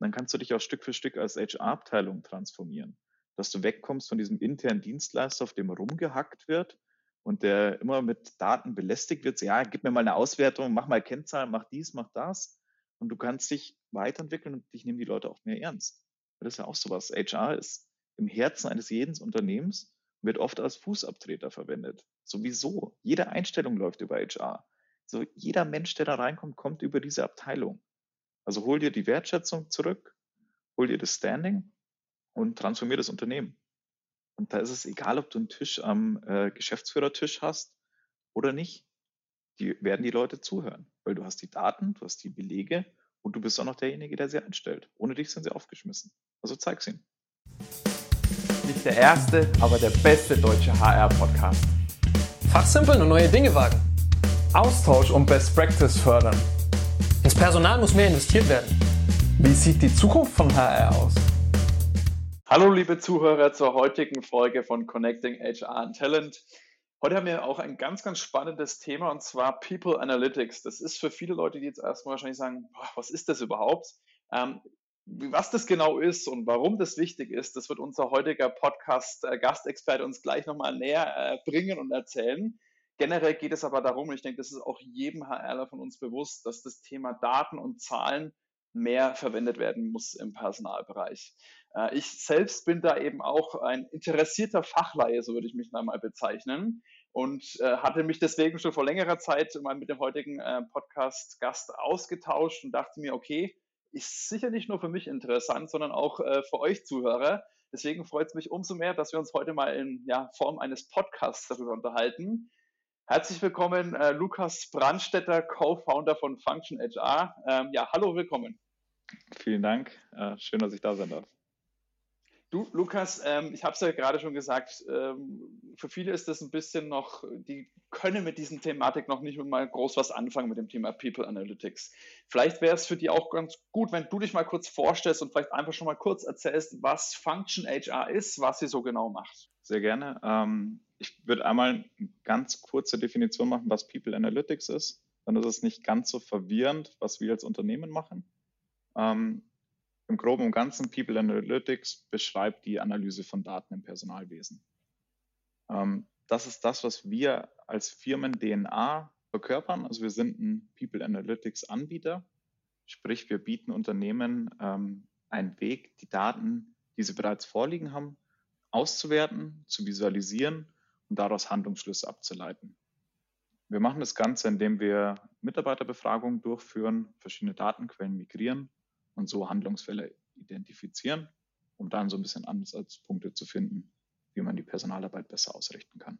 dann kannst du dich auch Stück für Stück als HR-Abteilung transformieren, dass du wegkommst von diesem internen Dienstleister, auf dem rumgehackt wird und der immer mit Daten belästigt wird. Ja, gib mir mal eine Auswertung, mach mal Kennzahlen, mach dies, mach das. Und du kannst dich weiterentwickeln und dich nehmen die Leute auch mehr ernst. Das ist ja auch sowas. HR ist im Herzen eines jeden Unternehmens wird oft als Fußabtreter verwendet. Sowieso. Jede Einstellung läuft über HR. So jeder Mensch, der da reinkommt, kommt über diese Abteilung. Also hol dir die Wertschätzung zurück, hol dir das Standing und transformier das Unternehmen. Und da ist es egal, ob du einen Tisch am äh, Geschäftsführertisch hast oder nicht. Die werden die Leute zuhören, weil du hast die Daten, du hast die Belege und du bist auch noch derjenige, der sie einstellt. Ohne dich sind sie aufgeschmissen. Also zeig's ihnen. Nicht der erste, aber der beste deutsche HR-Podcast. Fachsimpeln und neue Dinge wagen. Austausch und Best Practice fördern. Ins Personal muss mehr investiert werden. Wie sieht die Zukunft von HR aus? Hallo liebe Zuhörer zur heutigen Folge von Connecting HR and Talent. Heute haben wir auch ein ganz, ganz spannendes Thema und zwar People Analytics. Das ist für viele Leute, die jetzt erstmal wahrscheinlich sagen, boah, was ist das überhaupt? Ähm, was das genau ist und warum das wichtig ist, das wird unser heutiger Podcast-Gastexperte uns gleich nochmal näher äh, bringen und erzählen. Generell geht es aber darum, und ich denke, das ist auch jedem HRler von uns bewusst, dass das Thema Daten und Zahlen mehr verwendet werden muss im Personalbereich. Äh, ich selbst bin da eben auch ein interessierter Fachleihe, so würde ich mich da mal bezeichnen. Und äh, hatte mich deswegen schon vor längerer Zeit mal mit dem heutigen äh, Podcast-Gast ausgetauscht und dachte mir, okay, ist sicher nicht nur für mich interessant, sondern auch für euch Zuhörer. Deswegen freut es mich umso mehr, dass wir uns heute mal in ja, Form eines Podcasts darüber unterhalten. Herzlich willkommen, äh, Lukas Brandstetter, Co-Founder von Function HR. Ähm, ja, hallo, willkommen. Vielen Dank. Äh, schön, dass ich da sein darf. Du, Lukas, ähm, ich habe es ja gerade schon gesagt, ähm, für viele ist das ein bisschen noch, die können mit diesen Thematik noch nicht mal groß was anfangen mit dem Thema People Analytics. Vielleicht wäre es für die auch ganz gut, wenn du dich mal kurz vorstellst und vielleicht einfach schon mal kurz erzählst, was Function HR ist, was sie so genau macht. Sehr gerne. Ähm, ich würde einmal eine ganz kurze Definition machen, was People Analytics ist. Dann ist es nicht ganz so verwirrend, was wir als Unternehmen machen. Ähm, Im Groben und Ganzen, People Analytics beschreibt die Analyse von Daten im Personalwesen. Ähm, das ist das, was wir als Firmen-DNA verkörpern. Also wir sind ein People Analytics Anbieter. Sprich, wir bieten Unternehmen ähm, einen Weg, die Daten, die sie bereits vorliegen haben, auszuwerten, zu visualisieren und daraus Handlungsschlüsse abzuleiten. Wir machen das Ganze, indem wir Mitarbeiterbefragungen durchführen, verschiedene Datenquellen migrieren und so Handlungsfälle identifizieren, um dann so ein bisschen Ansatzpunkte zu finden, wie man die Personalarbeit besser ausrichten kann.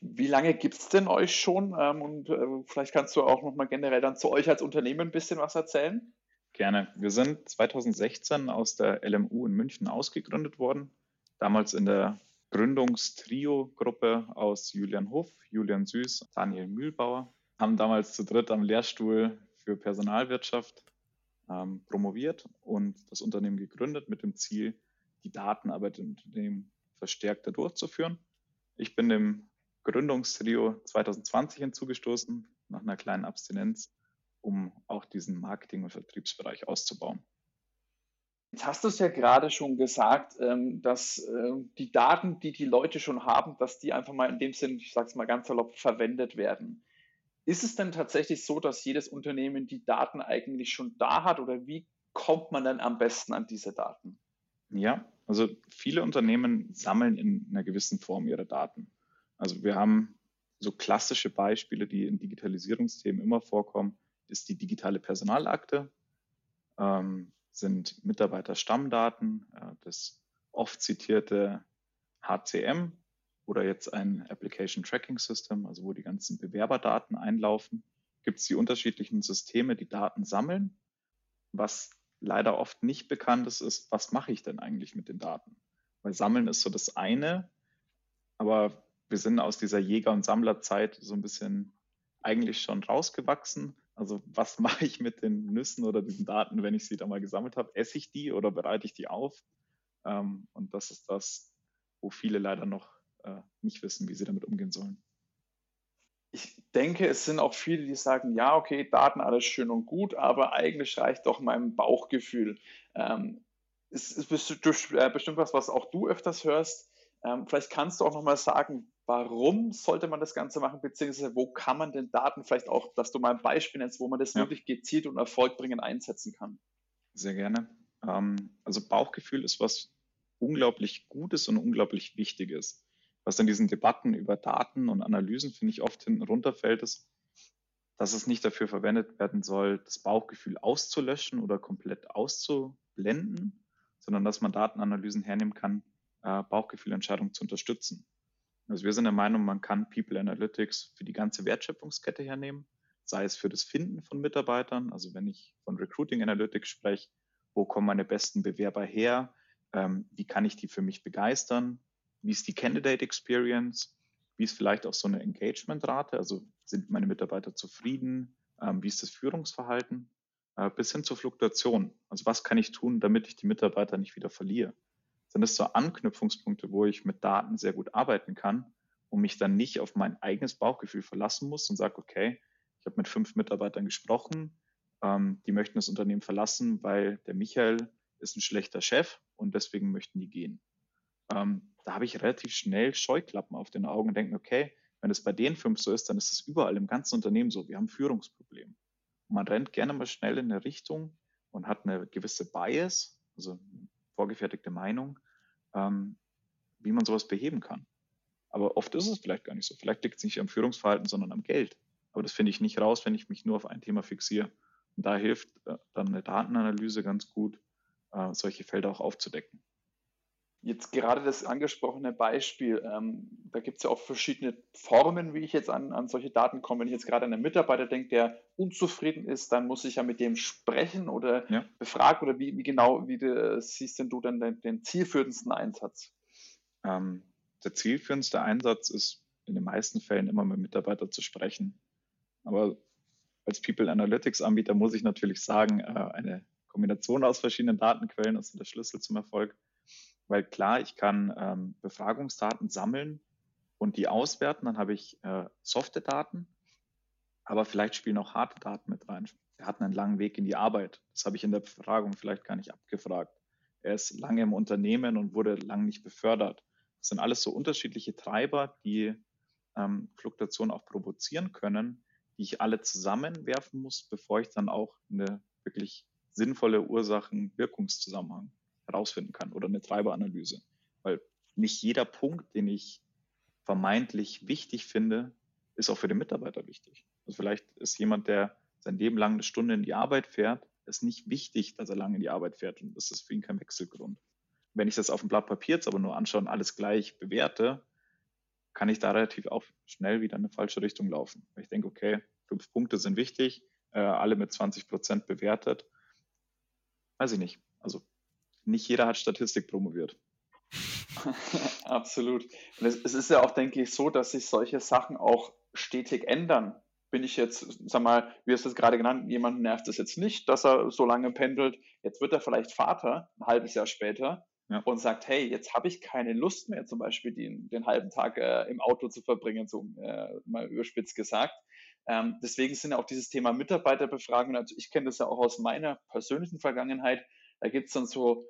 Wie lange gibt es denn euch schon? Ähm, und äh, vielleicht kannst du auch nochmal generell dann zu euch als Unternehmen ein bisschen was erzählen. Gerne. Wir sind 2016 aus der LMU in München ausgegründet worden, damals in der Gründungstrio-Gruppe aus Julian Hof, Julian Süß, Daniel Mühlbauer, haben damals zu dritt am Lehrstuhl für Personalwirtschaft ähm, promoviert und das Unternehmen gegründet mit dem Ziel, die Datenarbeit im Unternehmen verstärkter durchzuführen. Ich bin dem Gründungstrio 2020 hinzugestoßen, nach einer kleinen Abstinenz, um auch diesen Marketing- und Vertriebsbereich auszubauen. Jetzt hast du es ja gerade schon gesagt, ähm, dass ähm, die Daten, die die Leute schon haben, dass die einfach mal in dem Sinn, ich sage es mal ganz salopp, verwendet werden. Ist es denn tatsächlich so, dass jedes Unternehmen die Daten eigentlich schon da hat oder wie kommt man dann am besten an diese Daten? Ja, also viele Unternehmen sammeln in einer gewissen Form ihre Daten. Also wir haben so klassische Beispiele, die in Digitalisierungsthemen immer vorkommen, ist die digitale Personalakte. Ähm, sind Mitarbeiterstammdaten, äh, das oft zitierte HCM oder jetzt ein Application Tracking System, also wo die ganzen Bewerberdaten einlaufen. Gibt es die unterschiedlichen Systeme, die Daten sammeln. Was leider oft nicht bekannt ist, ist, was mache ich denn eigentlich mit den Daten? Weil Sammeln ist so das eine, aber wir sind aus dieser Jäger- und Sammlerzeit so ein bisschen eigentlich schon rausgewachsen also was mache ich mit den Nüssen oder diesen Daten, wenn ich sie da mal gesammelt habe? Esse ich die oder bereite ich die auf? Ähm, und das ist das, wo viele leider noch äh, nicht wissen, wie sie damit umgehen sollen. ich denke, es sind auch viele, die sagen, ja, okay, Daten alles schön und gut, aber eigentlich reicht doch mein Bauchgefühl. Ähm, es ist äh, bestimmt was, was auch du öfters hörst. Ähm, vielleicht kannst du auch nochmal sagen, warum sollte man das Ganze machen, beziehungsweise wo kann man den Daten vielleicht auch, dass du mal ein Beispiel nennst, wo man das ja. wirklich gezielt und erfolgbringend einsetzen kann? Sehr gerne. Ähm, also Bauchgefühl ist was unglaublich Gutes und unglaublich Wichtiges was in diesen Debatten über Daten und Analysen, finde ich, oft hinten runterfällt, ist, dass es nicht dafür verwendet werden soll, das Bauchgefühl auszulöschen oder komplett auszublenden, sondern dass man Datenanalysen hernehmen kann, äh, Bauchgefühlentscheidungen zu unterstützen. Also wir sind der Meinung, man kann People Analytics für die ganze Wertschöpfungskette hernehmen, sei es für das Finden von Mitarbeitern, also wenn ich von Recruiting Analytics spreche, wo kommen meine besten Bewerber her, ähm, wie kann ich die für mich begeistern, wie ist die Candidate Experience, wie ist vielleicht auch so eine Engagementrate, also sind meine Mitarbeiter zufrieden, ähm, wie ist das Führungsverhalten, äh, bis hin zur Fluktuation. Also was kann ich tun, damit ich die Mitarbeiter nicht wieder verliere? Sind das so Anknüpfungspunkte, wo ich mit Daten sehr gut arbeiten kann und mich dann nicht auf mein eigenes Bauchgefühl verlassen muss und sage, okay, ich habe mit fünf Mitarbeitern gesprochen, ähm, die möchten das Unternehmen verlassen, weil der Michael ist ein schlechter Chef und deswegen möchten die gehen. Ähm, da habe ich relativ schnell Scheuklappen auf den Augen und denke, okay, wenn es bei den fünf so ist, dann ist es überall im ganzen Unternehmen so. Wir haben Führungsprobleme. man rennt gerne mal schnell in eine Richtung und hat eine gewisse Bias, also vorgefertigte Meinung, ähm, wie man sowas beheben kann. Aber oft ist es vielleicht gar nicht so. Vielleicht liegt es nicht am Führungsverhalten, sondern am Geld. Aber das finde ich nicht raus, wenn ich mich nur auf ein Thema fixiere. Und da hilft äh, dann eine Datenanalyse ganz gut, äh, solche Felder auch aufzudecken. Jetzt gerade das angesprochene Beispiel, ähm, da gibt es ja auch verschiedene Formen, wie ich jetzt an, an solche Daten komme. Wenn ich jetzt gerade an einen Mitarbeiter denke, der unzufrieden ist, dann muss ich ja mit dem sprechen oder ja. befragen oder wie, wie genau, wie du, siehst denn du dann den, den zielführendsten Einsatz? Ähm, der zielführendste Einsatz ist in den meisten Fällen immer mit Mitarbeiter zu sprechen. Aber als People Analytics Anbieter muss ich natürlich sagen, äh, eine Kombination aus verschiedenen Datenquellen ist der Schlüssel zum Erfolg. Weil klar, ich kann ähm, Befragungsdaten sammeln und die auswerten, dann habe ich äh, softe Daten, aber vielleicht spielen auch harte Daten mit rein. Er hat einen langen Weg in die Arbeit. Das habe ich in der Befragung vielleicht gar nicht abgefragt. Er ist lange im Unternehmen und wurde lang nicht befördert. Das sind alles so unterschiedliche Treiber, die ähm, Fluktuationen auch provozieren können, die ich alle zusammenwerfen muss, bevor ich dann auch eine wirklich sinnvolle Ursachen-Wirkungszusammenhang herausfinden kann oder eine Treiberanalyse. Weil nicht jeder Punkt, den ich vermeintlich wichtig finde, ist auch für den Mitarbeiter wichtig. Also vielleicht ist jemand, der sein Leben lang eine Stunde in die Arbeit fährt, ist nicht wichtig, dass er lange in die Arbeit fährt und das ist für ihn kein Wechselgrund. Wenn ich das auf dem Blatt Papier jetzt aber nur anschaue und alles gleich bewerte, kann ich da relativ auch schnell wieder in eine falsche Richtung laufen. Ich denke, okay, fünf Punkte sind wichtig, äh, alle mit 20 Prozent bewertet. Weiß ich nicht. Also nicht jeder hat Statistik promoviert. Absolut. Und es, es, ist ja auch, denke ich, so, dass sich solche Sachen auch stetig ändern. Bin ich jetzt, sag mal, wie hast du es gerade genannt, jemand nervt es jetzt nicht, dass er so lange pendelt. Jetzt wird er vielleicht Vater, ein halbes Jahr später, ja. und sagt, hey, jetzt habe ich keine Lust mehr, zum Beispiel den, den halben Tag äh, im Auto zu verbringen, so äh, mal überspitzt gesagt. Ähm, deswegen sind ja auch dieses Thema Mitarbeiterbefragung, also ich kenne das ja auch aus meiner persönlichen Vergangenheit, da gibt es dann so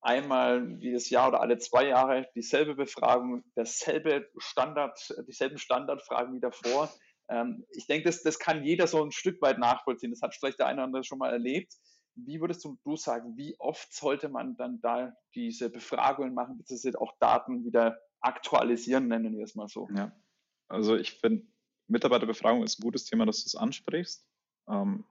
einmal jedes Jahr oder alle zwei Jahre dieselbe Befragung, dasselbe Standard, dieselben Standardfragen wie davor. Ähm, ich denke, das, das kann jeder so ein Stück weit nachvollziehen. Das hat vielleicht der eine oder andere schon mal erlebt. Wie würdest du, du sagen, wie oft sollte man dann da diese Befragungen machen, beziehungsweise auch Daten wieder aktualisieren, nennen wir es mal so? Ja, also ich finde, Mitarbeiterbefragung ist ein gutes Thema, dass du es ansprichst. Ähm,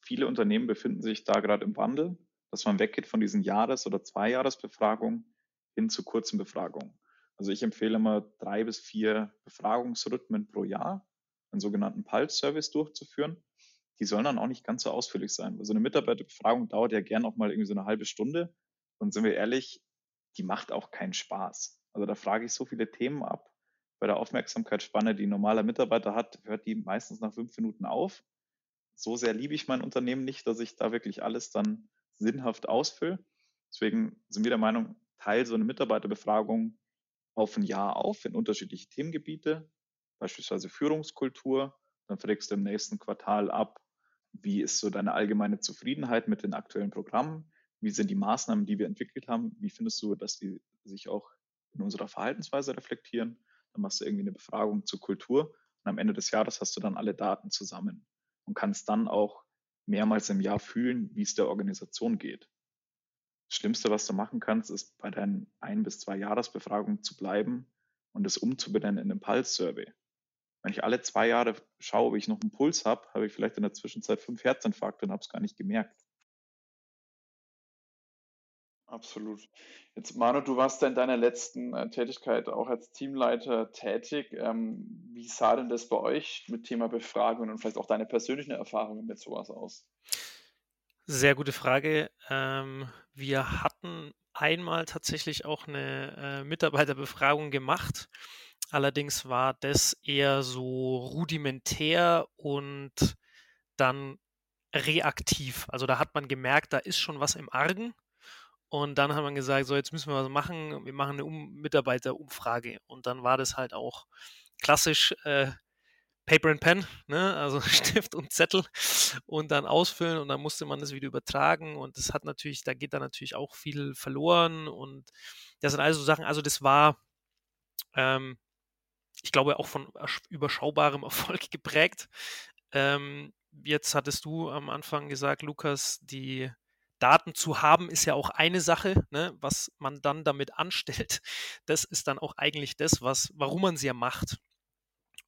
viele Unternehmen befinden sich da gerade im Wandel dass man weggeht von diesen Jahres- oder Zweijahresbefragungen hin zu kurzen Befragungen. Also ich empfehle immer drei bis vier Befragungsrhythmen pro Jahr, einen sogenannten Pulse-Service durchzuführen. Die sollen dann auch nicht ganz so ausführlich sein. Also eine Mitarbeiterbefragung dauert ja gern auch mal irgendwie so eine halbe Stunde. Und sind wir ehrlich, die macht auch keinen Spaß. Also da frage ich so viele Themen ab. Bei der Aufmerksamkeitsspanne, die ein normaler Mitarbeiter hat, hört die meistens nach fünf Minuten auf. So sehr liebe ich mein Unternehmen nicht, dass ich da wirklich alles dann sinnhaft ausfülle. Deswegen sind wir der Meinung, teil so eine Mitarbeiterbefragung auf ein Jahr auf in unterschiedliche Themengebiete. beispielsweise Führungskultur. Dann fragst du im nächsten Quartal ab, wie ist so deine allgemeine Zufriedenheit mit den aktuellen Programmen? Wie sind die Maßnahmen, die wir entwickelt haben? Wie findest du, dass die sich auch in unserer Verhaltensweise reflektieren? Dann machst du irgendwie eine Befragung zur Kultur und am Ende des Jahres hast du dann alle Daten zusammen und kannst dann auch mehrmals im Jahr fühlen, wie es der Organisation geht. Das Schlimmste, was du machen kannst, ist bei deinen ein bis zwei Jahresbefragungen zu bleiben und es umzubenennen in einen Pulse-Survey. Wenn ich alle zwei Jahre schaue, ob ich noch einen Puls habe, habe ich vielleicht in der Zwischenzeit fünf Herzinfarkte und habe es gar nicht gemerkt. Absolut. Jetzt, Manu, du warst ja in deiner letzten äh, Tätigkeit auch als Teamleiter tätig. Ähm, wie sah denn das bei euch mit Thema Befragung und vielleicht auch deine persönlichen Erfahrungen mit sowas aus? Sehr gute Frage. Ähm, wir hatten einmal tatsächlich auch eine äh, Mitarbeiterbefragung gemacht. Allerdings war das eher so rudimentär und dann reaktiv. Also da hat man gemerkt, da ist schon was im Argen. Und dann hat man gesagt, so jetzt müssen wir was machen. Wir machen eine um Mitarbeiterumfrage. Und dann war das halt auch klassisch äh, Paper and Pen, ne? also Stift und Zettel und dann ausfüllen und dann musste man das wieder übertragen und das hat natürlich, da geht dann natürlich auch viel verloren und das sind also Sachen, also das war, ähm, ich glaube, auch von überschaubarem Erfolg geprägt. Ähm, jetzt hattest du am Anfang gesagt, Lukas, die Daten zu haben ist ja auch eine Sache, ne? was man dann damit anstellt. Das ist dann auch eigentlich das, was, warum man sie ja macht.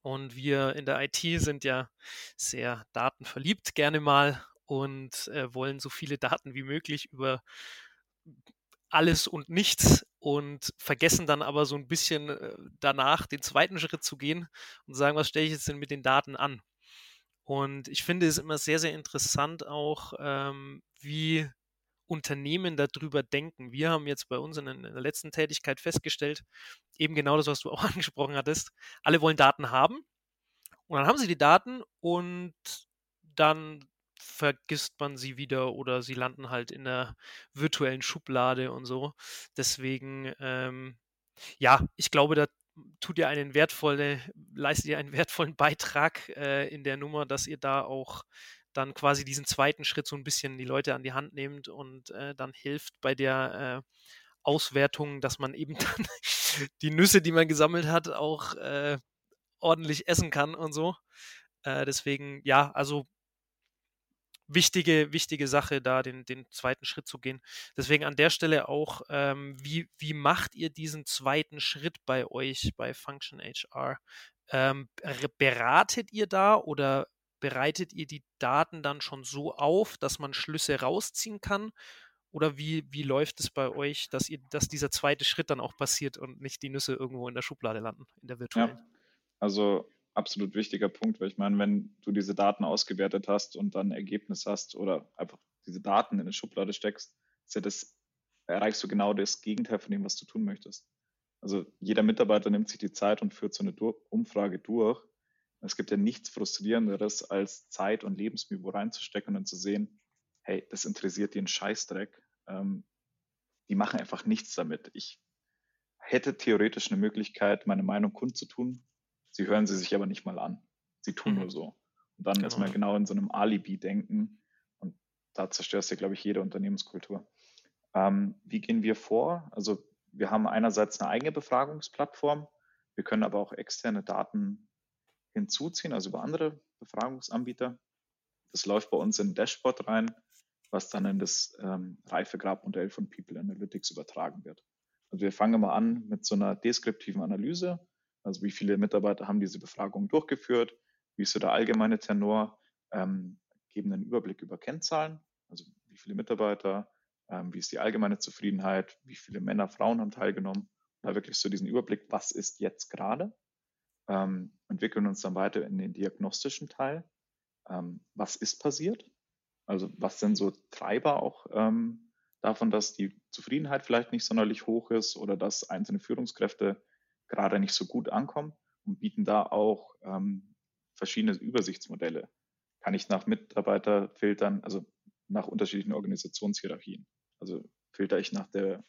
Und wir in der IT sind ja sehr datenverliebt gerne mal und äh, wollen so viele Daten wie möglich über alles und nichts und vergessen dann aber so ein bisschen äh, danach den zweiten Schritt zu gehen und sagen, was stelle ich jetzt denn mit den Daten an? Und ich finde es immer sehr, sehr interessant auch, ähm, wie Unternehmen darüber denken. Wir haben jetzt bei uns in, der letzten Tätigkeit festgestellt, eben genau das, was du auch angesprochen hattest. Alle wollen Daten haben und dann haben sie die Daten und dann vergisst man sie wieder oder sie landen halt in der virtuellen Schublade und so. Deswegen, ähm, ja, ich glaube, da tut ihr einen wertvollen, leistet ihr einen wertvollen Beitrag äh, in der Nummer, dass ihr da auch dann quasi diesen zweiten Schritt so ein bisschen die Leute an die Hand nehmt und äh, dann hilft bei der äh, Auswertung, dass man eben dann die Nüsse, die man gesammelt hat, auch äh, ordentlich essen kann und so. Äh, deswegen, ja, also wichtige, wichtige Sache, da den, den zweiten Schritt zu gehen. Deswegen an der Stelle auch, ähm, wie, wie macht ihr diesen zweiten Schritt bei euch bei Function HR? Ähm, beratet ihr da oder bereitet ihr die Daten dann schon so auf, dass man Schlüsse rausziehen kann? Oder wie, wie läuft es bei euch, dass ihr, dass dieser zweite Schritt dann auch passiert und nicht die Nüsse irgendwo in der Schublade landen, in der virtuellen? Ja, also absolut wichtiger Punkt, weil ich meine, wenn du diese Daten ausgewertet hast und dann ein Ergebnis hast oder einfach diese Daten in eine Schublade steckst, ja das, erreichst du genau das Gegenteil von dem, was du tun möchtest. Also jeder Mitarbeiter nimmt sich die Zeit und führt so eine Umfrage durch es gibt ja nichts Frustrierenderes, als Zeit und Lebensmühe reinzustecken und zu sehen, hey, das interessiert den Scheißdreck. Ähm, die machen einfach nichts damit. Ich hätte theoretisch eine Möglichkeit, meine Meinung kundzutun. Sie hören sie sich aber nicht mal an. Sie tun mhm. nur so. Und dann genau. ist man genau in so einem Alibi-Denken. Und da zerstörst du, glaube ich, jede Unternehmenskultur. Ähm, wie gehen wir vor? Also wir haben einerseits eine eigene Befragungsplattform. Wir können aber auch externe Daten hinzuziehen, also über andere Befragungsanbieter. Das läuft bei uns in ein Dashboard rein, was dann in das ähm, Reifegrabmodell von People Analytics übertragen wird. Also wir fangen mal an mit so einer deskriptiven Analyse, also wie viele Mitarbeiter haben diese Befragung durchgeführt, wie ist so der allgemeine Tenor, ähm, geben einen Überblick über Kennzahlen, also wie viele Mitarbeiter, ähm, wie ist die allgemeine Zufriedenheit, wie viele Männer, Frauen haben teilgenommen, da wirklich so diesen Überblick, was ist jetzt gerade ähm, entwickeln uns dann weiter in den diagnostischen Teil. Ähm, was ist passiert? Also was sind so Treiber auch ähm, davon, dass die Zufriedenheit vielleicht nicht sonderlich hoch ist oder dass einzelne Führungskräfte gerade nicht so gut ankommen und bieten da auch ähm, verschiedene Übersichtsmodelle. Kann ich nach Mitarbeiter filtern, also nach unterschiedlichen Organisationshierarchien. Also filter ich nach der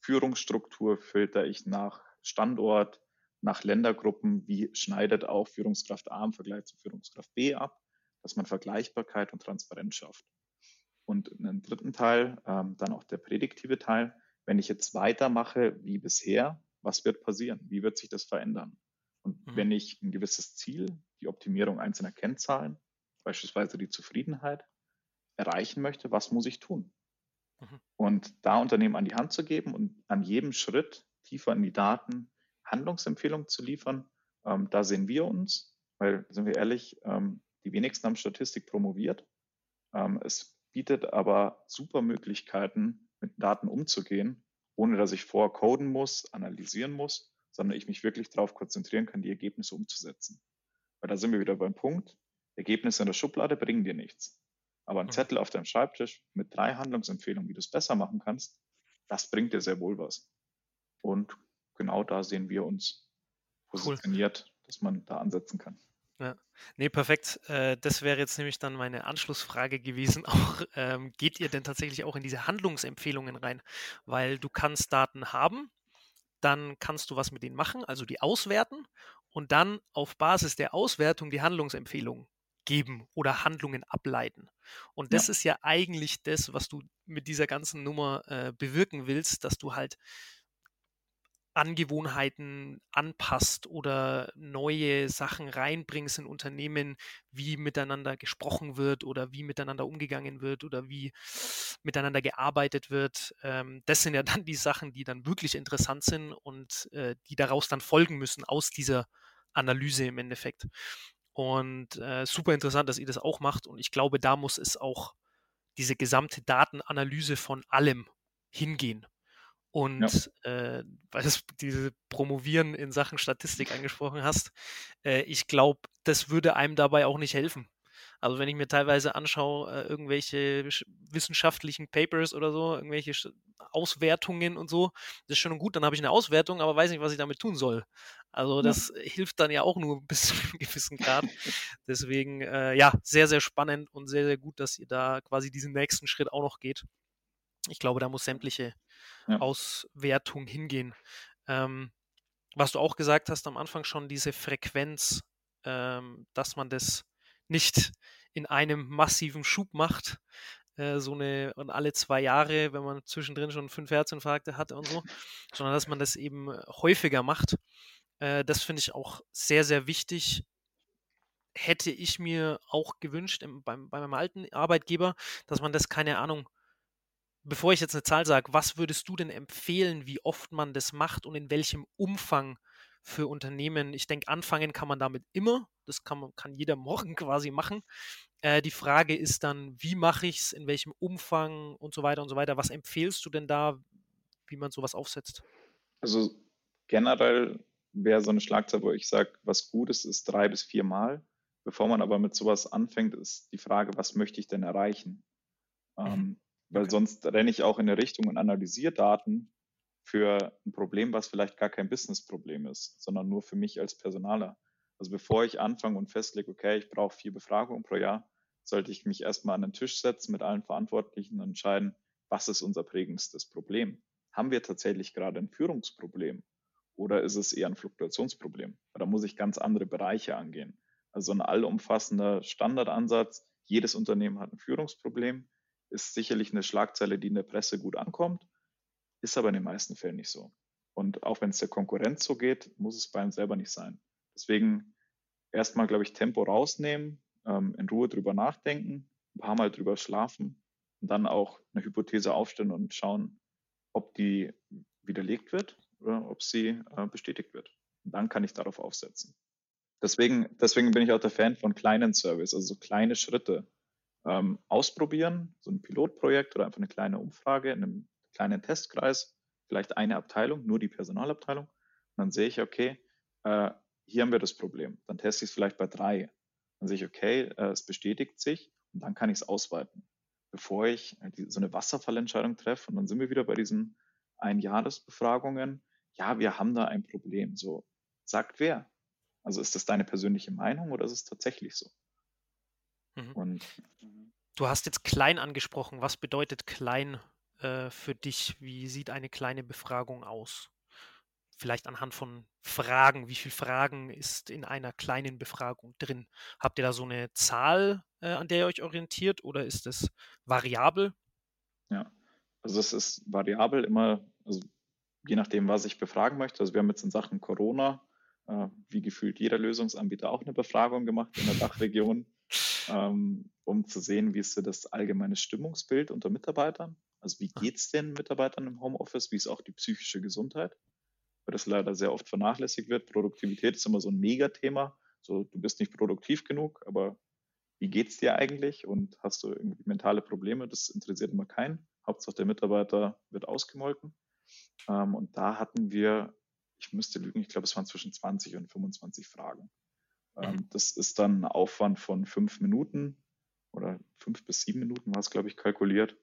Führungsstruktur, filter ich nach Standort, nach Ländergruppen, wie schneidet auch Führungskraft A im Vergleich zu Führungskraft B ab, dass man Vergleichbarkeit und Transparenz schafft. Und einen dritten Teil, ähm, dann auch der prädiktive Teil, wenn ich jetzt weitermache wie bisher, was wird passieren? Wie wird sich das verändern? Und mhm. wenn ich ein gewisses Ziel, die Optimierung einzelner Kennzahlen, beispielsweise die Zufriedenheit, erreichen möchte, was muss ich tun? Mhm. Und da Unternehmen an die Hand zu geben und an jedem Schritt tiefer in die Daten Handlungsempfehlungen zu liefern, ähm, da sehen wir uns, weil, sind wir ehrlich, ähm, die wenigsten haben Statistik promoviert. Ähm, es bietet aber super Möglichkeiten, mit Daten umzugehen, ohne dass ich vorher coden muss, analysieren muss, sondern ich mich wirklich darauf konzentrieren kann, die Ergebnisse umzusetzen. Weil da sind wir wieder beim Punkt, Ergebnisse in der Schublade bringen dir nichts. Aber ein mhm. Zettel auf deinem Schreibtisch mit drei Handlungsempfehlungen, wie du es besser machen kannst, das bringt dir sehr wohl was. Und genau da sehen wir uns positioniert, cool. dass man da ansetzen kann. Ja, nee, perfekt. Äh, das wäre jetzt nämlich dann meine Anschlussfrage gewesen. Auch ähm, geht ihr denn tatsächlich auch in diese Handlungsempfehlungen rein? Weil du kannst Daten haben, dann kannst du was mit denen machen, also die auswerten und dann auf Basis der Auswertung die Handlungsempfehlungen geben oder Handlungen ableiten. Und das ja. ist ja eigentlich das, was du mit dieser ganzen Nummer äh, bewirken willst, dass du halt Angewohnheiten anpasst oder neue Sachen reinbringst in Unternehmen, wie miteinander gesprochen wird oder wie miteinander umgegangen wird oder wie miteinander gearbeitet wird. Ähm, das sind ja dann die Sachen, die dann wirklich interessant sind und äh, die daraus dann folgen müssen aus dieser Analyse im Endeffekt. Und äh, super interessant, dass ihr das auch macht. Und ich glaube, da muss es auch diese gesamte Datenanalyse von allem hingehen. Und ja. äh, weil du diese Promovieren in Sachen Statistik angesprochen hast, äh, ich glaube, das würde einem dabei auch nicht helfen. Also wenn ich mir teilweise anschaue, äh, irgendwelche wissenschaftlichen Papers oder so, irgendwelche Auswertungen und so, das ist schon gut, dann habe ich eine Auswertung, aber weiß nicht, was ich damit tun soll. Also das ja. hilft dann ja auch nur bis zu einem gewissen Grad. Deswegen, äh, ja, sehr, sehr spannend und sehr, sehr gut, dass ihr da quasi diesen nächsten Schritt auch noch geht. Ich glaube, da muss sämtliche ja. Auswertung hingehen. Ähm, was du auch gesagt hast am Anfang schon, diese Frequenz, ähm, dass man das nicht in einem massiven Schub macht, äh, so eine und alle zwei Jahre, wenn man zwischendrin schon fünf Herzinfarkte hatte und so, sondern dass man das eben häufiger macht. Äh, das finde ich auch sehr, sehr wichtig. Hätte ich mir auch gewünscht im, beim, bei meinem alten Arbeitgeber, dass man das, keine Ahnung, bevor ich jetzt eine Zahl sage, was würdest du denn empfehlen, wie oft man das macht und in welchem Umfang für Unternehmen? Ich denke, anfangen kann man damit immer. Das kann, man, kann jeder morgen quasi machen. Äh, die Frage ist dann, wie mache ich es, in welchem Umfang und so weiter und so weiter. Was empfehlst du denn da, wie man sowas aufsetzt? Also generell wäre so eine Schlagzahl, wo ich sage, was gut ist, ist drei bis vier Mal. Bevor man aber mit sowas anfängt, ist die Frage, was möchte ich denn erreichen? Mhm. Ähm, weil okay. sonst renne ich auch in eine Richtung und analysiere Daten für ein Problem, was vielleicht gar kein Business-Problem ist, sondern nur für mich als Personaler. Also bevor ich anfange und festlege, okay, ich brauche vier Befragungen pro Jahr, sollte ich mich erstmal an den Tisch setzen mit allen Verantwortlichen und entscheiden, was ist unser prägendstes Problem? Haben wir tatsächlich gerade ein Führungsproblem oder ist es eher ein Fluktuationsproblem? Da muss ich ganz andere Bereiche angehen. Also ein allumfassender Standardansatz. Jedes Unternehmen hat ein Führungsproblem ist sicherlich eine Schlagzeile, die in der Presse gut ankommt, ist aber in den meisten Fällen nicht so. Und auch wenn es der Konkurrenz so geht, muss es bei einem selber nicht sein. Deswegen erstmal, glaube ich, Tempo rausnehmen, ähm, in Ruhe drüber nachdenken, ein paar Mal drüber schlafen und dann auch eine Hypothese aufstellen und schauen, ob die widerlegt wird oder ob sie äh, bestätigt wird. Und dann kann ich darauf aufsetzen. Deswegen, deswegen bin ich auch der Fan von kleinen Service, also so kleine Schritte ähm, ausprobieren, so ein Pilotprojekt oder einfach eine kleine Umfrage in einem kleinen Testkreis, vielleicht eine Abteilung, nur die Personalabteilung. Und dann sehe ich, okay, äh, hier haben wir das Problem. Dann teste ich es vielleicht bei drei. Dann sehe ich, okay, äh, es bestätigt sich und dann kann ich es ausweiten, bevor ich die, so eine Wasserfallentscheidung treffe. Und dann sind wir wieder bei diesen Einjahresbefragungen. Ja, wir haben da ein Problem. So, sagt wer? Also ist das deine persönliche Meinung oder ist es tatsächlich so? Mhm. Und du hast jetzt klein angesprochen. Was bedeutet klein äh, für dich? Wie sieht eine kleine Befragung aus? vielleicht anhand von Fragen. Wie viele Fragen ist in einer kleinen Befragung drin? Habt ihr da so eine Zahl, äh, an der ihr euch orientiert oder ist es variabel? Ja, also es ist variabel immer, also je nachdem, was ich befragen möchte. Also wir haben jetzt in Sachen Corona, äh, wie gefühlt jeder Lösungsanbieter, auch eine Befragung gemacht in der Dachregion, ähm, um zu sehen, wie ist so das allgemeine Stimmungsbild unter Mitarbeitern. Also wie geht es den Mitarbeitern im Homeoffice? Wie ist auch die psychische Gesundheit? Weil das leider sehr oft vernachlässigt wird. Produktivität ist immer so ein Megathema. So, du bist nicht produktiv genug, aber wie geht's dir eigentlich? Und hast du irgendwie mentale Probleme? Das interessiert immer keinen. Hauptsache der Mitarbeiter wird ausgemolken. Ähm, und da hatten wir, ich müsste lügen, ich glaube, es waren zwischen 20 und 25 Fragen. Ähm, mhm. Das ist dann ein Aufwand von fünf Minuten oder fünf bis sieben Minuten war es, glaube ich, kalkuliert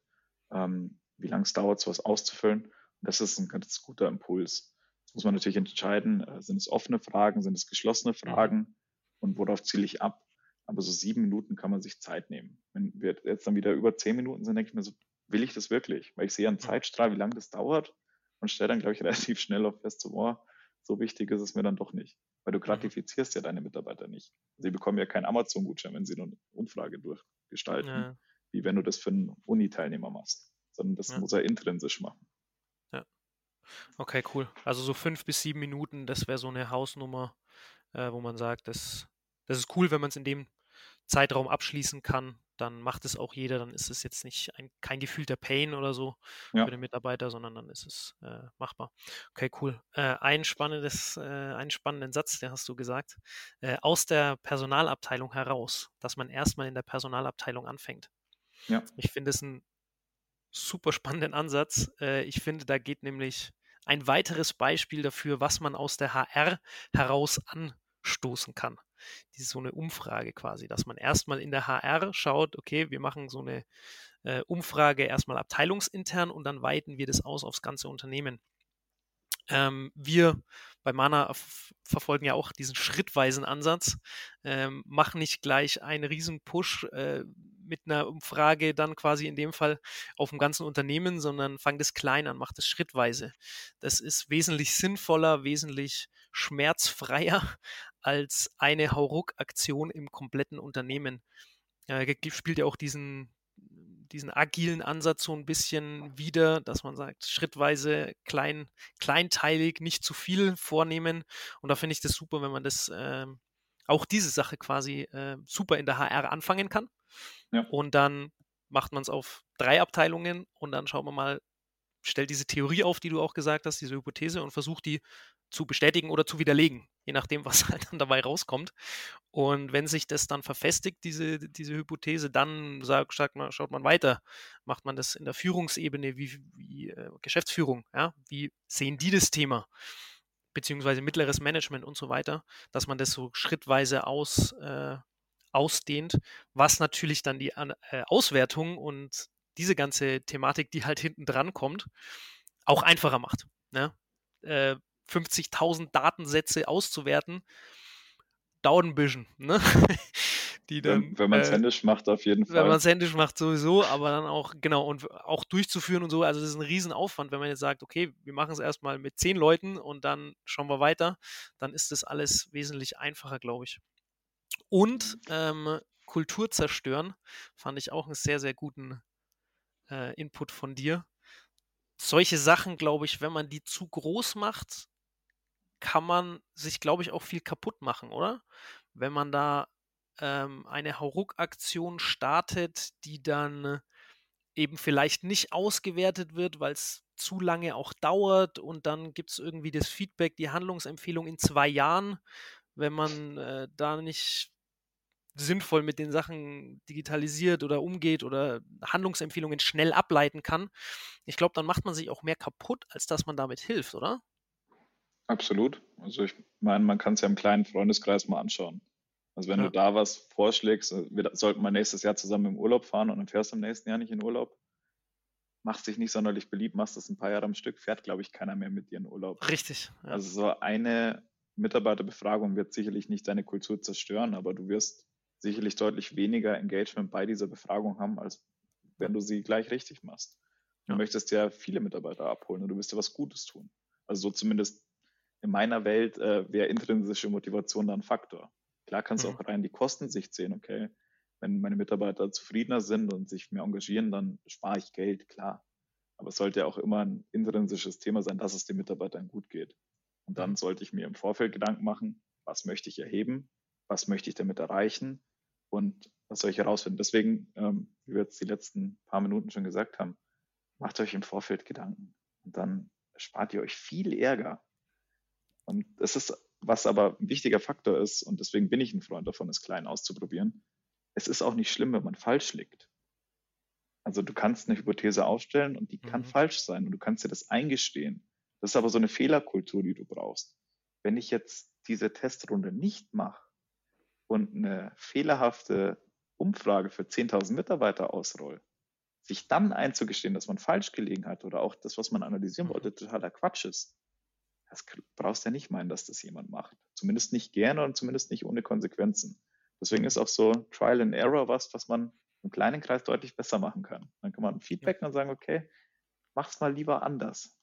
ähm, wie lange es dauert, sowas auszufüllen. Und das ist ein ganz guter Impuls. Jetzt muss man natürlich entscheiden, äh, sind es offene Fragen, sind es geschlossene mhm. Fragen und worauf ziele ich ab? Aber so sieben Minuten kann man sich Zeit nehmen. Wenn wir jetzt dann wieder über zehn Minuten sind, denke ich mir so, will ich das wirklich? Weil ich sehe einen Zeitstrahl, wie lange das dauert und stelle dann, glaube ich, relativ schnell auf fest, so, oh, so wichtig ist es mir dann doch nicht. Weil du mhm. gratifizierst ja deine Mitarbeiter nicht. Sie bekommen ja keinen Amazon-Gutschein, wenn sie nur eine Umfrage durchgestalten. Ja wie wenn du das für einen Uni-Teilnehmer machst, sondern das ja. muss er intrinsisch machen. Ja. Okay, cool. Also so fünf bis sieben Minuten, das wäre so eine Hausnummer, äh, wo man sagt, das, das ist cool, wenn man es in dem Zeitraum abschließen kann, dann macht es auch jeder, dann ist es jetzt nicht ein, kein gefühlter Pain oder so ja. für den Mitarbeiter, sondern dann ist es äh, machbar. Okay, cool. Äh, ein spannendes, äh, einen spannenden Satz, den hast du gesagt. Äh, aus der Personalabteilung heraus, dass man erstmal in der Personalabteilung anfängt. Ja. Ich finde es einen super spannenden Ansatz. Äh, ich finde, da geht nämlich ein weiteres Beispiel dafür, was man aus der HR heraus anstoßen kann. Die so eine Umfrage quasi, dass man erstmal in der HR schaut, okay, wir machen so eine äh, Umfrage erstmal abteilungsintern und dann weiten wir das aus aufs ganze Unternehmen. Ähm, wir bei Mana verfolgen ja auch diesen schrittweisen Ansatz, ähm, machen nicht gleich einen riesen Push äh, mit einer Umfrage dann quasi in dem Fall auf dem ganzen Unternehmen, sondern fangt es klein an, macht es schrittweise. Das ist wesentlich sinnvoller, wesentlich schmerzfreier als eine Hauruck-Aktion im kompletten Unternehmen. Äh, spielt ja auch diesen diesen agilen Ansatz so ein bisschen wieder, dass man sagt, schrittweise klein, kleinteilig, nicht zu viel vornehmen. Und da finde ich das super, wenn man das äh, auch diese Sache quasi äh, super in der HR anfangen kann. Ja. Und dann macht man es auf drei Abteilungen und dann schauen wir mal, stellt diese Theorie auf, die du auch gesagt hast, diese Hypothese und versucht die zu bestätigen oder zu widerlegen, je nachdem, was halt dann dabei rauskommt. Und wenn sich das dann verfestigt, diese, diese Hypothese, dann sagt, sagt man, schaut man weiter. Macht man das in der Führungsebene, wie, wie äh, Geschäftsführung, ja? Wie sehen die das Thema? Beziehungsweise mittleres Management und so weiter, dass man das so schrittweise aus, äh, ausdehnt, was natürlich dann die äh, Auswertung und diese ganze Thematik, die halt hinten dran kommt, auch einfacher macht. Ne? Äh, 50.000 Datensätze auszuwerten, dauert ein bisschen. Ne? Die dann, wenn, man es äh, händisch macht, auf jeden Fall. Wenn man es händisch macht, sowieso, aber dann auch, genau, und auch durchzuführen und so. Also, das ist ein Riesenaufwand, wenn man jetzt sagt, okay, wir machen es erstmal mit zehn Leuten und dann schauen wir weiter, dann ist das alles wesentlich einfacher, glaube ich. Und ähm, Kultur zerstören fand ich auch einen sehr, sehr guten äh, Input von dir. Solche Sachen, glaube ich, wenn man die zu groß macht, kann man sich, glaube ich, auch viel kaputt machen, oder? Wenn man da ähm, eine Hauruck-Aktion startet, die dann eben vielleicht nicht ausgewertet wird, weil es zu lange auch dauert und dann gibt es irgendwie das Feedback, die Handlungsempfehlung in zwei Jahren, wenn man äh, da nicht sinnvoll mit den Sachen digitalisiert oder umgeht oder Handlungsempfehlungen schnell ableiten kann. Ich glaube, dann macht man sich auch mehr kaputt, als dass man damit hilft, oder? Absolut. Also ich meine, man kann es ja im kleinen Freundeskreis mal anschauen. Also wenn ja. du da was vorschlägst, äh, wir sollten mal nächstes Jahr zusammen im Urlaub fahren und dann fährst du im nächsten Jahr nicht in Urlaub, macht sich nicht sonderlich beliebt, machst das ein paar Jahre am Stück, fährt, glaube ich, keiner mehr mit dir in Urlaub. Richtig. Ja. Also so eine Mitarbeiterbefragung wird sicherlich nicht deine Kultur zerstören, aber du wirst sicherlich deutlich weniger Engagement bei dieser Befragung haben, als wenn du sie gleich richtig machst. Du ja. möchtest ja viele Mitarbeiter abholen und du willst ja was Gutes tun. Also so zumindest in meiner Welt äh, wäre intrinsische Motivation dann ein Faktor. Klar kannst du Mhm. auch rein die Kostensicht sehen, okay, wenn meine Mitarbeiter zufriedener sind und sich mehr engagieren, dann spare ich Geld, klar. Aber es sollte ja auch immer ein intrinsisches Thema sein, dass es den Mitarbeitern gut geht. Und dann Mhm. sollte ich mir im Vorfeld Gedanken machen, was möchte ich erheben, was möchte ich damit erreichen und was soll ich herausfinden. Deswegen, ähm, wie wir jetzt die letzten paar Minuten schon gesagt haben, macht euch im Vorfeld Gedanken und dann spart ihr euch viel Ärger. Und es ist, was aber ein wichtiger Faktor ist, und deswegen bin ich ein Freund davon, es klein auszuprobieren. Es ist auch nicht schlimm, wenn man falsch liegt. Also du kannst eine Hypothese aufstellen und die kann Mhm. falsch sein und du kannst dir das eingestehen. Das ist aber so eine Fehlerkultur, die du brauchst. Wenn ich jetzt diese Testrunde nicht mache und eine fehlerhafte Umfrage für 10.000 Mitarbeiter ausroll, sich dann einzugestehen, dass man falsch gelegen hat oder auch das, was man analysieren Mhm. wollte, totaler Quatsch ist. Das brauchst du ja nicht meinen, dass das jemand macht. Zumindest nicht gerne und zumindest nicht ohne Konsequenzen. Deswegen ist auch so Trial and Error was, was man im kleinen Kreis deutlich besser machen kann. Dann kann man Feedback und sagen, okay, mach's mal lieber anders.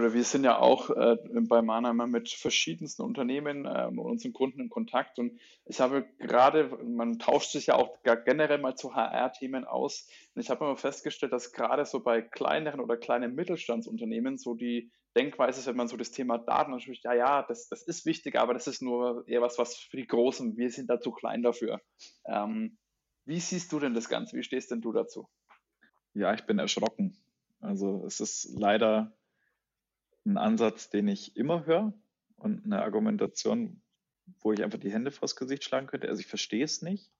Oder wir sind ja auch äh, bei Mana immer mit verschiedensten Unternehmen äh, und unseren Kunden in Kontakt. Und ich habe gerade, man tauscht sich ja auch generell mal zu HR-Themen aus. Und ich habe immer festgestellt, dass gerade so bei kleineren oder kleinen Mittelstandsunternehmen so die Denkweise ist, wenn man so das Thema Daten anspricht, ja, ja, das, das ist wichtig, aber das ist nur eher was, was für die Großen, wir sind da zu klein dafür. Ähm, wie siehst du denn das Ganze? Wie stehst denn du dazu? Ja, ich bin erschrocken. Also es ist leider ein Ansatz, den ich immer höre und eine Argumentation, wo ich einfach die Hände vors Gesicht schlagen könnte. Also ich verstehe es nicht,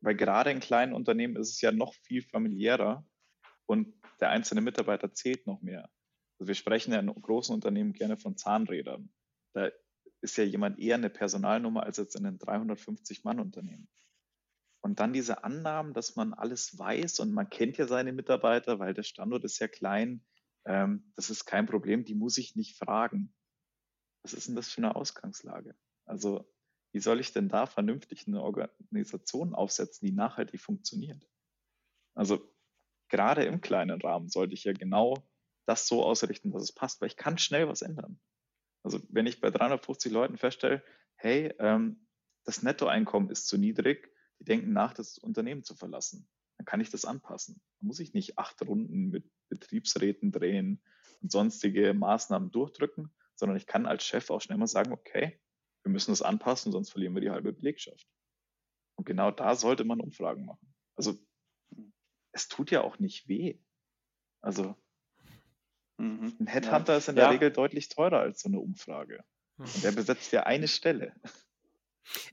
weil gerade in kleinen Unternehmen ist es ja noch viel familiärer und der einzelne Mitarbeiter zählt noch mehr. Also wir sprechen ja in großen Unternehmen gerne von Zahnrädern. Da ist ja jemand eher eine Personalnummer als jetzt in einem 350-Mann-Unternehmen. Und dann diese Annahmen, dass man alles weiß und man kennt ja seine Mitarbeiter, weil der Standort ist ja klein. Ähm, das ist kein Problem, die muss ich nicht fragen. Was ist denn das für eine Ausgangslage? Also, wie soll ich denn da vernünftig eine Organisation aufsetzen, die nachhaltig funktioniert? Also, gerade im kleinen Rahmen sollte ich ja genau das so ausrichten, dass es passt, weil ich kann schnell was ändern. Also, wenn ich bei 350 Leuten feststelle, hey, ähm, das Nettoeinkommen ist zu niedrig, die denken nach, das Unternehmen zu verlassen. Dann kann ich das anpassen. Dann muss ich nicht acht Runden mit Betriebsräten drehen und sonstige Maßnahmen durchdrücken, sondern ich kann als Chef auch schnell mal sagen, okay, wir müssen das anpassen, sonst verlieren wir die halbe Belegschaft. Und genau da sollte man Umfragen machen. Also es tut ja auch nicht weh. Also Mhm. ein Headhunter ja. ist in der Ja. Regel deutlich teurer als so eine Umfrage. Mhm. Und der besetzt ja eine Stelle.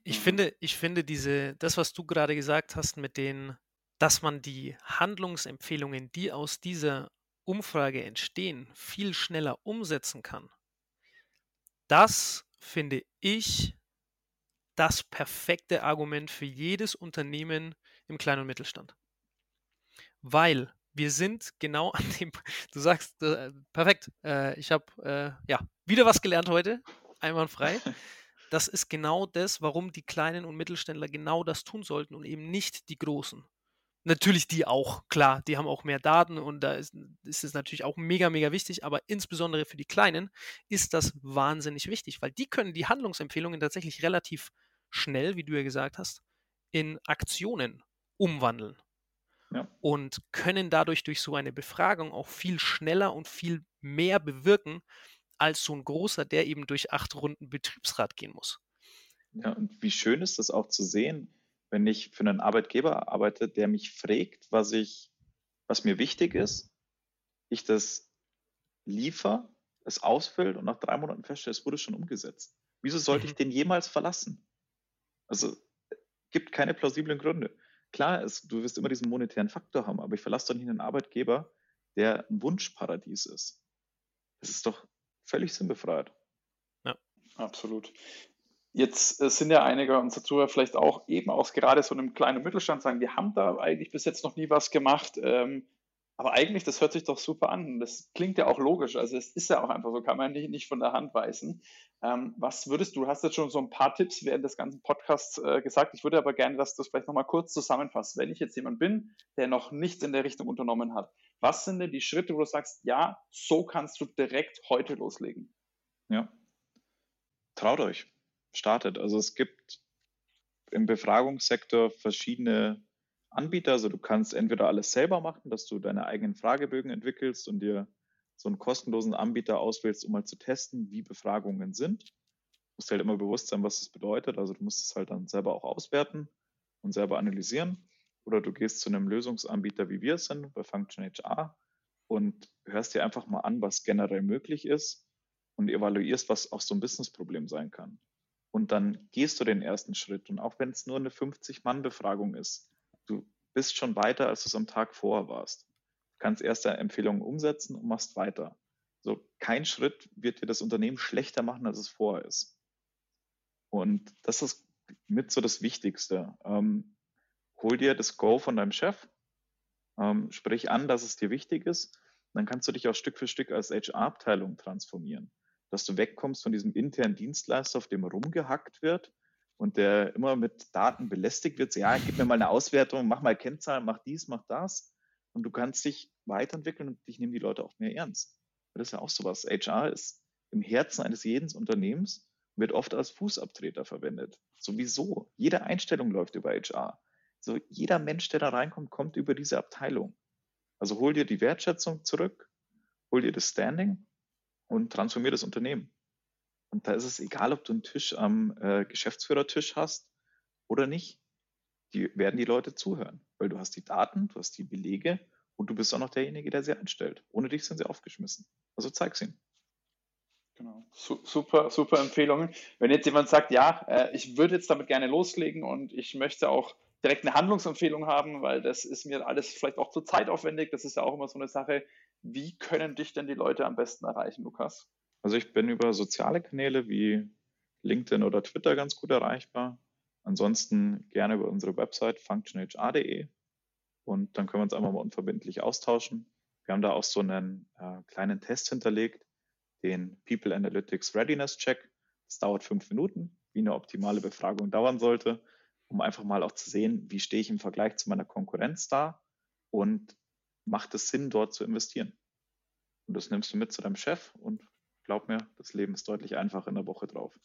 Ich Mhm. finde, ich finde diese, das, was du gerade gesagt hast, mit den, dass man die Handlungsempfehlungen, die aus dieser Umfrage entstehen, viel schneller umsetzen kann. Das finde ich das perfekte Argument für jedes Unternehmen im Klein- und Mittelstand. Weil wir sind genau an dem, du sagst, äh, perfekt, äh, ich habe äh, ja wieder was gelernt heute, einwandfrei. Das ist genau das, warum die kleinen und Mittelständler genau das tun sollten und eben nicht die großen. Natürlich die auch, klar, die haben auch mehr Daten und da ist, ist es natürlich auch mega, mega wichtig, aber insbesondere für die Kleinen ist das wahnsinnig wichtig, weil die können die Handlungsempfehlungen tatsächlich relativ schnell, wie du ja gesagt hast, in Aktionen umwandeln. Ja. Und können dadurch durch so eine Befragung auch viel schneller und viel mehr bewirken, als so ein großer, der eben durch acht Runden Betriebsrat gehen muss. Ja, und wie schön ist das auch zu sehen, wenn ich für einen Arbeitgeber arbeite, der mich fragt, was ich, was mir wichtig ist, ich das liefer, es ausfüllt und nach drei Monaten feststelle, es wurde schon umgesetzt. Wieso sollte Mhm. ich den jemals verlassen? Also gibt keine plausiblen Gründe. Klar, es, du wirst immer diesen monetären Faktor haben, aber ich verlasse doch nicht einen Arbeitgeber, der ein Wunschparadies ist. Das ist doch völlig sinnbefreit. Absolut. Jetzt äh, sind ja einige unserer Zuhörer vielleicht auch eben aus gerade so einem kleinen Mittelstand sagen, wir haben da eigentlich bis jetzt noch nie was gemacht. Ähm, aber eigentlich, das hört sich doch super an. Das klingt ja auch logisch. Also es ist ja auch einfach so, kann man nicht, nicht von der Hand weisen. Ähm, was würdest du, du hast jetzt schon so ein paar Tipps während des ganzen Podcasts äh, gesagt. Ich würde aber gerne, dass du das vielleicht nochmal kurz zusammenfasst. Wenn ich jetzt jemand bin, der noch nichts in der Richtung unternommen hat, was sind denn die Schritte, wo du sagst, ja, so kannst du direkt heute loslegen? Ja. traut euch, startet. Also es gibt im Befragungssektor verschiedene Anbieter. Also du kannst entweder alles selber machen, dass du deine eigenen Fragebögen entwickelst und dir so einen kostenlosen Anbieter auswählst, um mal zu testen, wie Befragungen sind. Du musst halt immer bewusst sein, was das bedeutet. Also du musst es halt dann selber auch auswerten und selber analysieren. Oder du gehst zu einem Lösungsanbieter, wie wir es sind, bei Function HR und hörst dir einfach mal an, was generell möglich ist und evaluierst, was auch so ein Businessproblem sein kann. Und dann gehst du den ersten Schritt. Und auch wenn es nur eine 50-Mann-Befragung ist, du bist schon weiter, als du es am Tag vorher warst. Du kannst erste Empfehlungen umsetzen und machst weiter. So, kein Schritt wird dir das Unternehmen schlechter machen, als es vorher ist. Und das ist mit so das Wichtigste. Ähm, hol dir das Go von deinem Chef, ähm, sprich an, dass es dir wichtig ist. Dann kannst du dich auch Stück für Stück als HR-Abteilung transformieren. Dass du wegkommst von diesem internen Dienstleister, auf dem rumgehackt wird und der immer mit Daten belästigt wird. Ja, gib mir mal eine Auswertung, mach mal Kennzahlen, mach dies, mach das. Und du kannst dich weiterentwickeln und dich nehmen die Leute auch mehr ernst. Das ist ja auch sowas. HR ist im Herzen eines jeden Unternehmens wird oft als Fußabtreter verwendet. Sowieso. Jede Einstellung läuft über HR. So jeder Mensch, der da reinkommt, kommt über diese Abteilung. Also hol dir die Wertschätzung zurück, hol dir das Standing und transformier das Unternehmen. Und da ist es egal, ob du einen Tisch am äh, Geschäftsführertisch hast oder nicht. Die werden die Leute zuhören, weil du hast die Daten, du hast die Belege und du bist auch noch derjenige, der sie einstellt. Ohne dich sind sie aufgeschmissen. Also zeig's ihnen. Genau, super, super Empfehlungen. Wenn jetzt jemand sagt, ja, äh, ich würde jetzt damit gerne loslegen und ich möchte auch direkt eine Handlungsempfehlung haben, weil das ist mir alles vielleicht auch zu zeitaufwendig. Das ist ja auch immer so eine Sache. Wie können dich denn die Leute am besten erreichen, Lukas? Also ich bin über soziale Kanäle wie LinkedIn oder Twitter ganz gut erreichbar. Ansonsten gerne über unsere Website functionhr.de und dann können wir uns einfach mal unverbindlich austauschen. Wir haben da auch so einen äh, kleinen Test hinterlegt, den People Analytics Readiness Check. Das dauert fünf Minuten, wie eine optimale Befragung dauern sollte um einfach mal auch zu sehen, wie stehe ich im Vergleich zu meiner Konkurrenz da und macht es Sinn, dort zu investieren. Und das nimmst du mit zu deinem Chef und glaub mir, das Leben ist deutlich einfacher in der Woche drauf.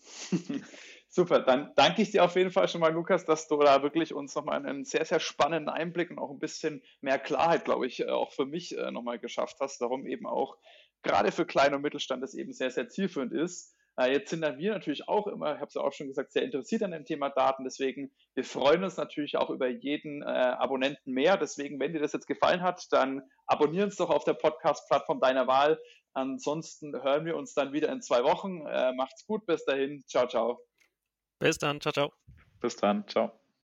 Super, dann danke ich dir auf jeden Fall schon mal, Lukas, dass du da wirklich uns nochmal einen sehr, sehr spannenden Einblick und auch ein bisschen mehr Klarheit, glaube ich, äh, auch für mich äh, nochmal geschafft hast. Darum eben auch gerade für Klein- und Mittelstand es eben sehr, sehr zielführend ist, jetzt sind dann wir natürlich auch immer, ich habe es ja auch schon gesagt, sehr interessiert an dem Thema Daten. Deswegen, wir freuen uns natürlich auch über jeden äh, Abonnenten mehr. Deswegen, wenn dir das jetzt gefallen hat, dann abonnieren uns doch auf der Podcast-Plattform deiner Wahl. Ansonsten hören wir uns dann wieder in zwei Wochen. Äh, macht's gut, bis dahin. Ciao, ciao. Bis dann, ciao, ciao. Bis dann, ciao.